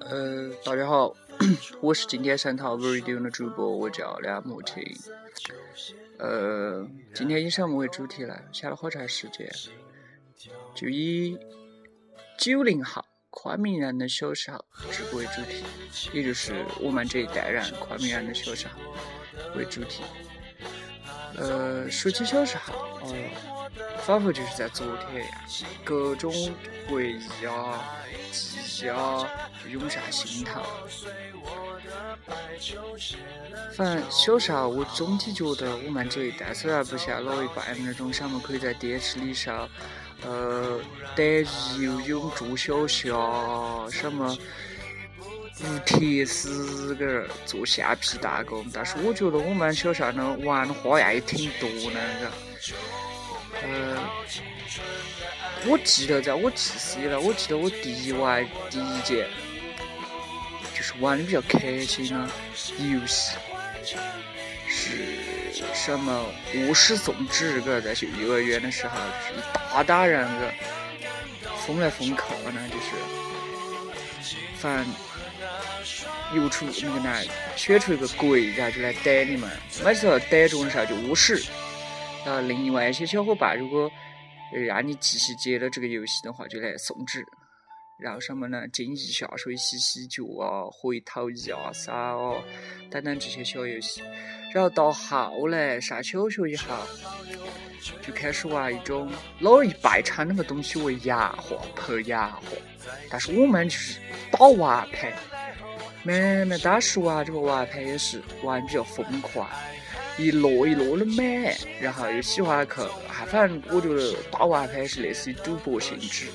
呃，大家好，我是今天三套 Radio 的主播，我叫梁木青。呃，今天以什么为主题呢？想了好长时间，就以九零后昆明人的小时候直播为主题，也就是我们这一代人昆明人的小时候为主题。呃，说起小时候，哦，仿佛就是在昨天一样，各种回忆啊、记忆啊涌上心头。反正小时候，我总体觉得我们这一代虽然不像老一辈那种什么可以在电视里上，呃，打游泳、捉小虾，什么无铁丝个做橡皮弹弓，但是我觉得我们小时候呢？玩的花样也挺多的，呃，我记得在我记事以来，我记得我第一玩第一件。就是玩的比较开心的游戏，是什么卧室送纸？个在去幼儿园的时候，就是一大打人个，疯来疯去呢，就是，反正游出那个来，选出一个鬼，然后就来逮你们。每次逮中的时候就巫师，然后另外一些小伙伴如果让你继续接了这个游戏的话，就来送纸。然后什么呢？进腋下水洗洗脚啊，回头一二三哦，等等这些小游戏。然后到后来上小学以后，就开始玩一种老一辈称那个东西为洋货，拍洋货。但是我们就是打瓦盘。慢慢当时玩这个玩牌也是玩比较疯狂，一摞一摞的买，然后又喜欢去，还反正我觉得打瓦盘是类似于赌博性质。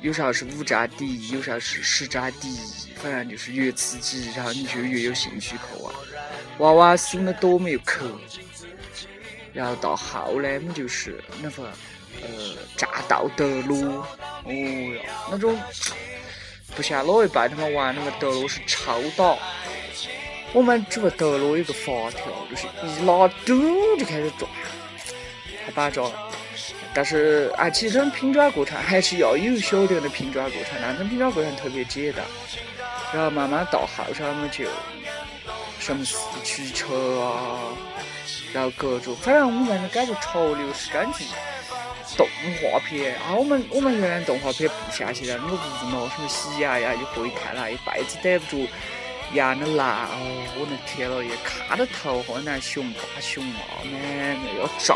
有时候是五战第一，有时候是十战第一，反正就是越刺激，然后你就越有兴趣去玩。娃娃输的多没有去，然后到后来么就是那个呃战斗德鲁，哦哟，那种不像老一辈他们玩那个德鲁是抽打，我们这个德鲁有个发条，就是一拉嘟就开始转，太把着了。但是啊，其实这种拼装过程还是要有一小点的拼装过程，那种拼装过程特别简单。然后慢慢到后上么就什么四驱车啊，然后各种，反正我们的感觉潮流是根据动画片啊。我们我们原来动画片不像现在那么无脑，什么喜羊羊一会看了，一辈子逮不住羊的狼哦，我的天了，也看得头好难熊大熊猫，那那要炸。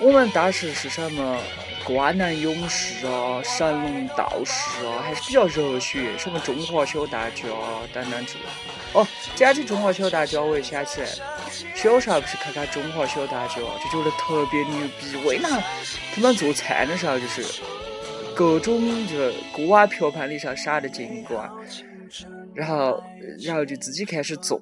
我们当时是什么灌篮勇士啊、神龙道士啊，还是比较热血，什么中华小当家啊等等之类。哦，讲起中华小当家，我又想起来，小时候不是看看中华小当家，就觉得特别牛逼。为哪他们做菜的时候，就是各种就是锅碗瓢盆里上闪着金光，然后然后就自己开始做。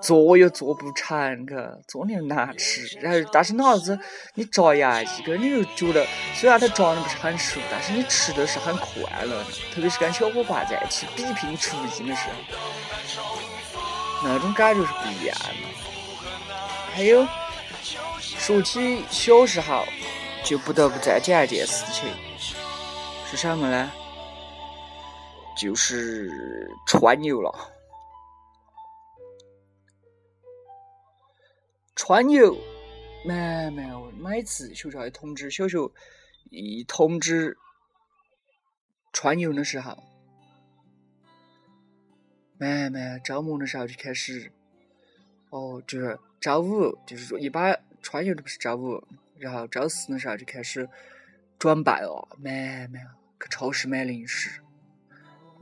做又做不成，个做的又难吃，然后但是那啥子，你炸洋一个，你又觉得虽然它炸的不是很熟，但是你吃的是很快乐的，特别是跟小伙伴在一起比拼厨艺的时候，那种感觉是不一样的。还有，说起小时候，就不得不再讲一件事情，是什么呢？就是川牛了。川牛，没没有，每次学校一通知，小学一通知川牛的时候，没没周末的时候就开始，哦，就是周五，就是说一般川牛都不是周五，然后周四的时候就开始准备哦，慢慢去超市买零食，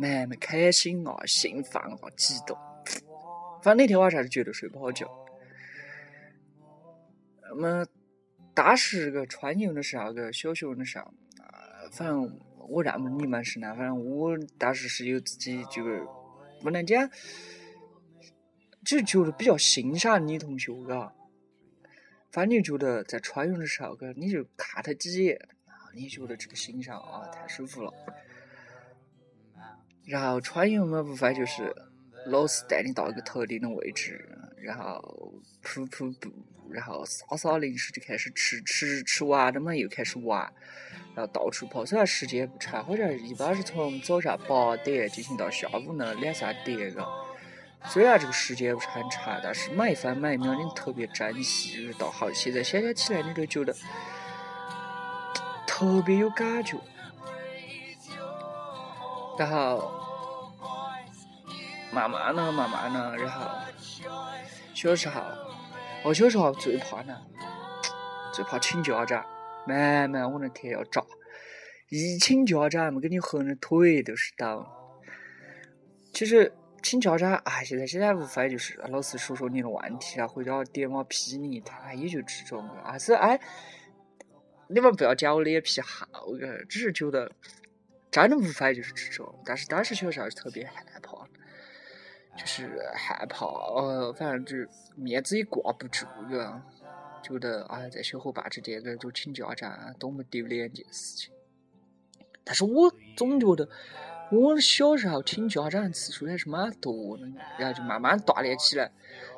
慢慢开心啊，兴奋啊，激动，反正那天晚上是绝对睡不好觉。那么当时个穿牛的时候，个小学的时候，啊，反正我认不你们是那，反正我当时是有自己就是不能讲，就觉得比较欣赏女同学，嘎。反正就觉得在穿牛的时候，个你就看他几眼，你觉得这个欣赏啊，太舒服了。然后穿衣嘛，无非就是老师带你到一个特定的位置，然后铺铺布，然后撒撒零食就开始吃，吃吃完了嘛又开始玩，然后到处跑。虽然时间不长，好像一般是从早上八点进行到下午那两三点个。虽然这个时间不是很长，但是每一分每一秒你特别珍惜。到好现在想想起来，你都觉得特别有感觉。然后慢慢的、慢慢的，然后小时候，我小时候最怕呢，最怕请家长。慢慢我的天要炸！一请家长，没给你合的腿都是抖。其实。请家长，哎，现在现在无非就是老师说说你的问题啊，回家点我批你一台，也就这种。啊是哎，你们不要讲我脸皮厚个，只是觉得真的无非就是这种。但是当时小时候是特别害怕，就是害怕，呃，反正就面子也挂不住个，觉得哎，在小伙伴之间个就请家长多么丢脸一件事情。但是我总觉得。我小时候请家长次数还是蛮多的，然后就慢慢锻炼起来，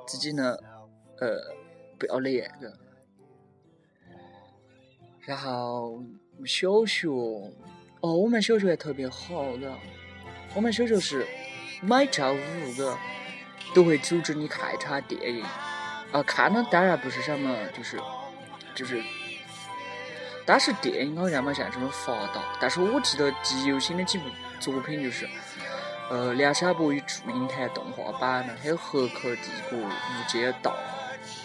自己呢，呃，不要脸个。然后小学，哦，我们小学还特别好的，我们小学是每周五个都会组织你看一场电影，啊，看的当然不是什么，就是就是。当时电影好像没像这么发达，但是我记得记忆犹新的几部作品就是，呃，《梁山伯与祝英台》动画版的，还有《黑客帝国》《无间道》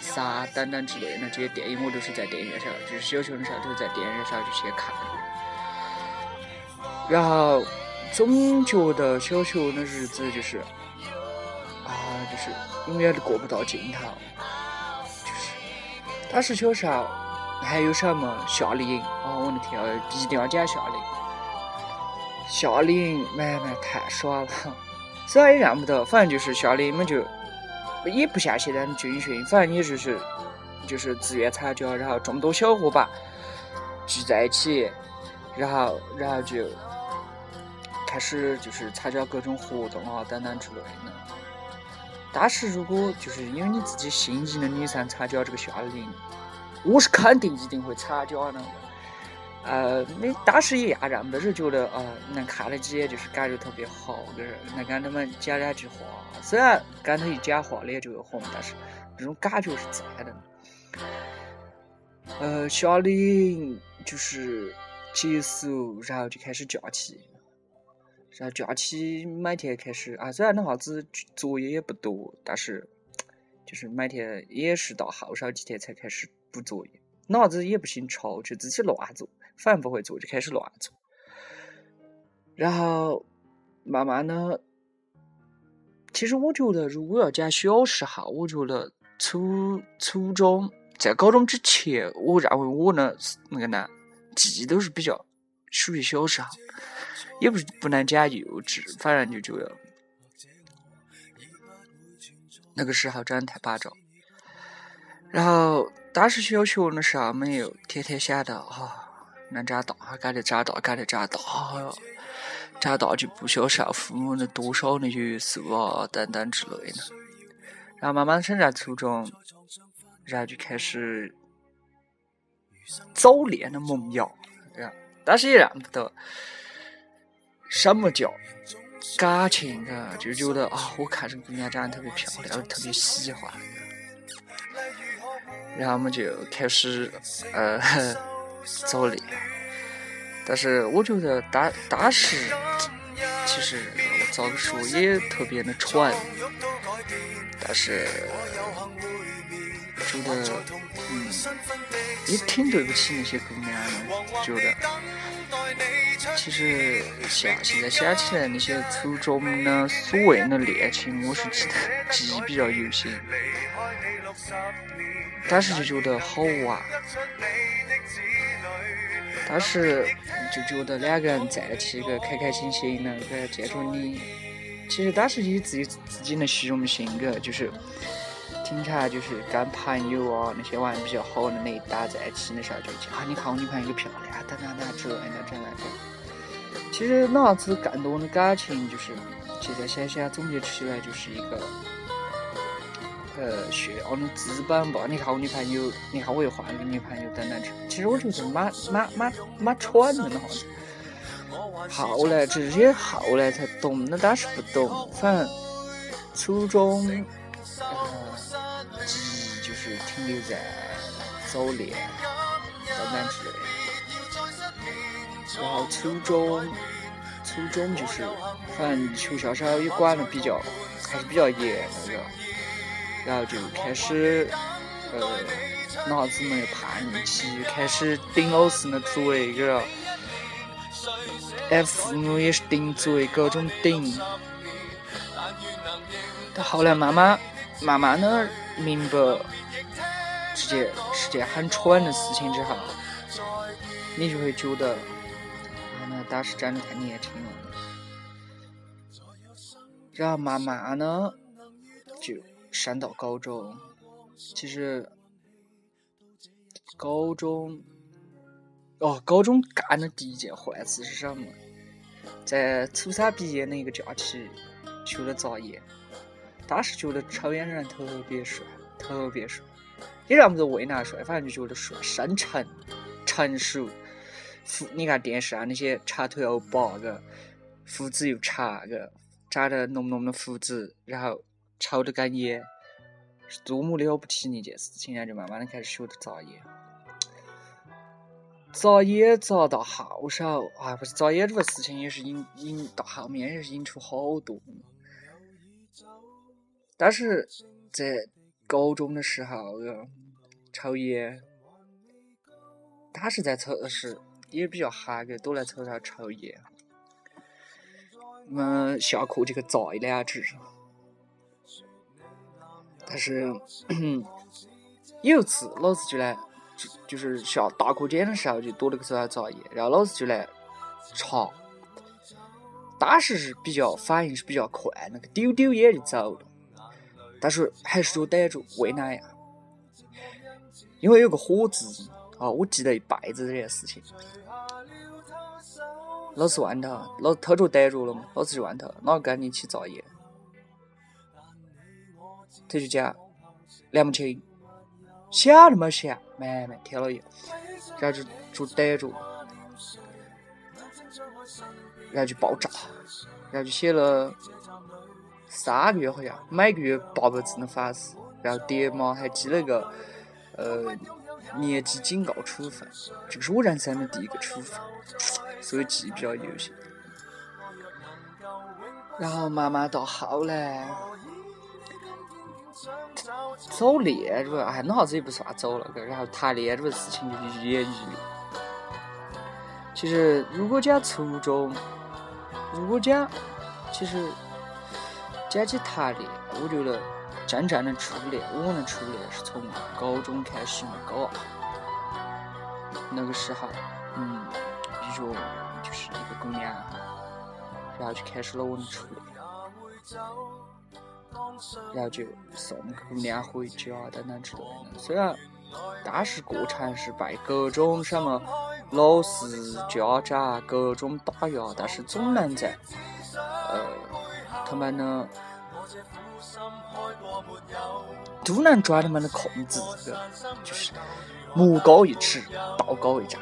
三等等之类的这些电影，我都是在电影院上，就是小学的时候都是在电影院上就先看。然后总觉得小学的日子就是，啊，就是永远都过不到尽头，就是当时小时候。还有什么夏令营？哦，我的天，一定要讲夏令。夏令营，妈妈太爽了。虽然也认不得，反正就是夏令营嘛，就也不像现在的军训，反正也就是就是自愿参加，然后众多小伙伴聚在一起，然后然后就开始就是参加各种活动啊等等之类的。当时如果就是因为你自己心仪的女生参加这个夏令营。我是肯定一定会参加的，呃，你当时也认不得，是觉得啊，能看了几眼就是感觉特别好，就是能跟他们讲两句话。虽然跟他一讲话脸就会红，但是那种感觉是在的。呃，夏令营就是结束，然后就开始假期，然后假期每天开始啊，虽然那哈子作业也不多，但是就是每天也是到后晌几天才开始。补作业，脑子也不姓抽，就自己乱做，反正不会做就开始乱做。然后慢慢的，其实我觉得，如果要讲小时候，我觉得初初中在高中之前，我认为我呢那个呢记忆都是比较属于小时候，也不是不能讲幼稚，反正就觉得那个时候真的太巴掌。然后。当时小学的时候，没有天天想到哈能长大，赶紧长大，赶紧长大，长大就不需要受父母的多少的约束啊等等之类的。然后慢慢升上初中，然后就开始早恋的萌芽，对吧？当时也认不得什么叫感情啊，就觉得啊，我看这姑娘长得特别漂亮，特别喜欢。然后我们就开始呃 早恋，但是我觉得当当时其实咋个说也特别的蠢，但是觉得嗯也挺对不起那些姑娘的，觉得其实像现在想起来那些初中的所谓的恋情，我是记得记忆比较犹新。当时就觉得好玩，当时就觉得两个人在一起个开开心心的，个见着你。其实当时以自己自己的虚荣心个，就是经常就是跟朋友啊那些玩的比较好的那一搭在一起的时候，就讲啊，你看我女朋友漂亮，等等等之类的，这样的。其实那样子更多的感情，就是现在想想总结起来就是一个，呃，炫耀的资本吧。你看我女朋友，你看我又换了个女朋友等等。其实我觉得蛮蛮蛮蛮蠢的哈。后来这些后来才懂，那当时不懂。反正初中，留在早恋等等之类的。然后初中，初中就是，反正学校稍微也管的比较，还是比较严那个。然后就开始，呃，脑子没有叛逆期，开始顶老师的嘴，个。哎，父母也是顶嘴，各种顶。到后来，慢慢、慢慢的明白，这件是件很蠢的事情之后，你就会觉得。当时长得太年轻了，然后慢慢呢就上到高中。其实高中，哦，高中干的第一件坏事是什么？在初三毕业那个假期，去了扎眼。当时觉得抽烟的人特别帅，特别帅，也让不着为哪帅，反正就觉得帅，深沉、成熟。胡，你看电视上那些长腿欧巴，个胡子又长，个长得浓浓的胡子，然后抽着根烟，是多么了不起的一件事情啊！就慢慢的开始学的扎烟，扎烟扎到后手，啊，不是扎烟这个事情也是引引到后面也是引出好多。但是在高中的时候，个抽烟，他是在抽的是。也比较憨个，都来抽上抽烟。们，下课就去摘两只。但是有一次，老师就来，就就是下大课间的时候，就躲那个手上摘烟，然后老师就来查。当时是比较反应是比较快，那个丢丢烟就走了。但是还是说逮住，为哪样？因为有个火字。啊，我记得一辈子这件事情。老师问他，老师偷着逮住了嘛？老师就问他，哪个跟你一起造业？他就讲梁木清，想都没想，慢慢挑了一，然后就就逮住，然后就爆炸，然后就写了三个月好像，每个月八百字的反思，然后爹妈还记了个呃。年级警告处分，这个是我人生的第一个处分，所以记忆比较犹新。然后慢慢到后来，早恋这个，哎，那啥子也不算早了个。然后谈恋爱这个事情就愈演愈烈。其实如果讲初中，如果讲，其实讲起谈恋爱，我觉得。真正的初恋，我的初恋是从高中开始的，高二那个时候，嗯，遇着就是一个姑娘，然后就开始了我的初恋，然后就送姑娘回家等等之类的。虽然当时过程是被各种什么老师、家长各种打压，但是总能在他们呢。都能抓他们的控制，就是魔高一尺，道高一丈。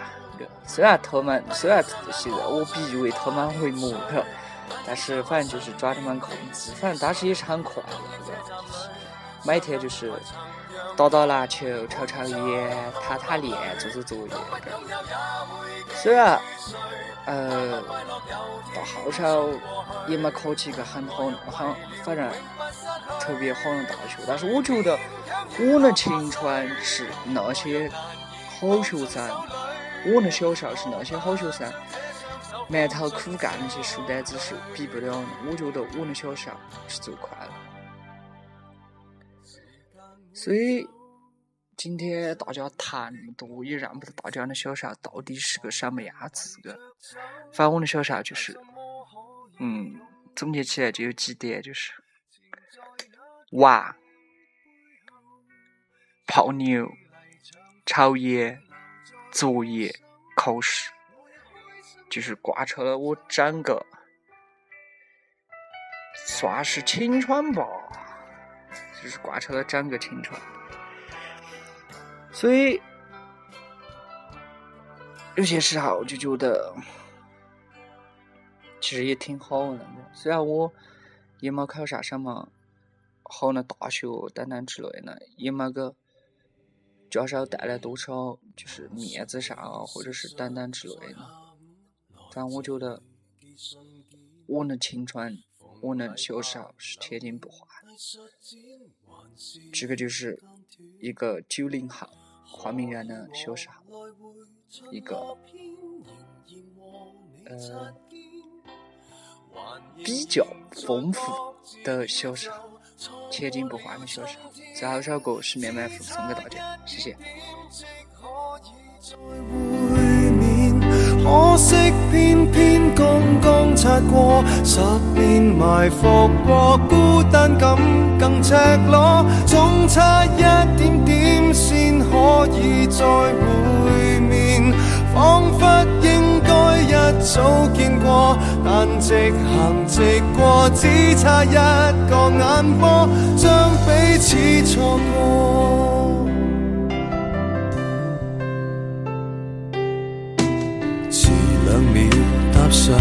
虽然他们虽然现在我比喻为他们为魔，但是反正就是抓他们控制。反正当时也是很快乐，每天就是打打篮球、抽抽烟、谈谈恋、做做作业。虽然呃到后头也没考起个很好很反正。特别好的大学，但是我觉得我的青春是那些好学生，我的小时候是那些好学生埋头苦干那些书呆子是比不了的。我觉得我的小时候是最快乐。所以今天大家谈那么多，也让不得大家的小时候到底是个什么样子的。反正我的小时候就是，嗯，总结起来就有几点，就是。玩、泡妞、抽烟、作业、考试，就是贯彻了我整个算是青春吧，就是挂出了整个青春。所以有些时候就觉得，其实也挺好的。虽然我也没考上什么好的大学等等之类的，也没个。教授带来多少就是面子上啊，或者是等等之类的。但我觉得，我的青春，我的小时候是铁定不换。这个就是一个九零后花名人的小时候，一个呃比较丰富的小时候。铁定不换的小时候，最后一首歌是面面福送给大家，谢谢。过十年埋伏过，孤单感更赤裸，总差一点点先可以再会面，仿佛应该一早见过，但直行直过，只差一个眼波，将彼此错过。迟两秒踏上。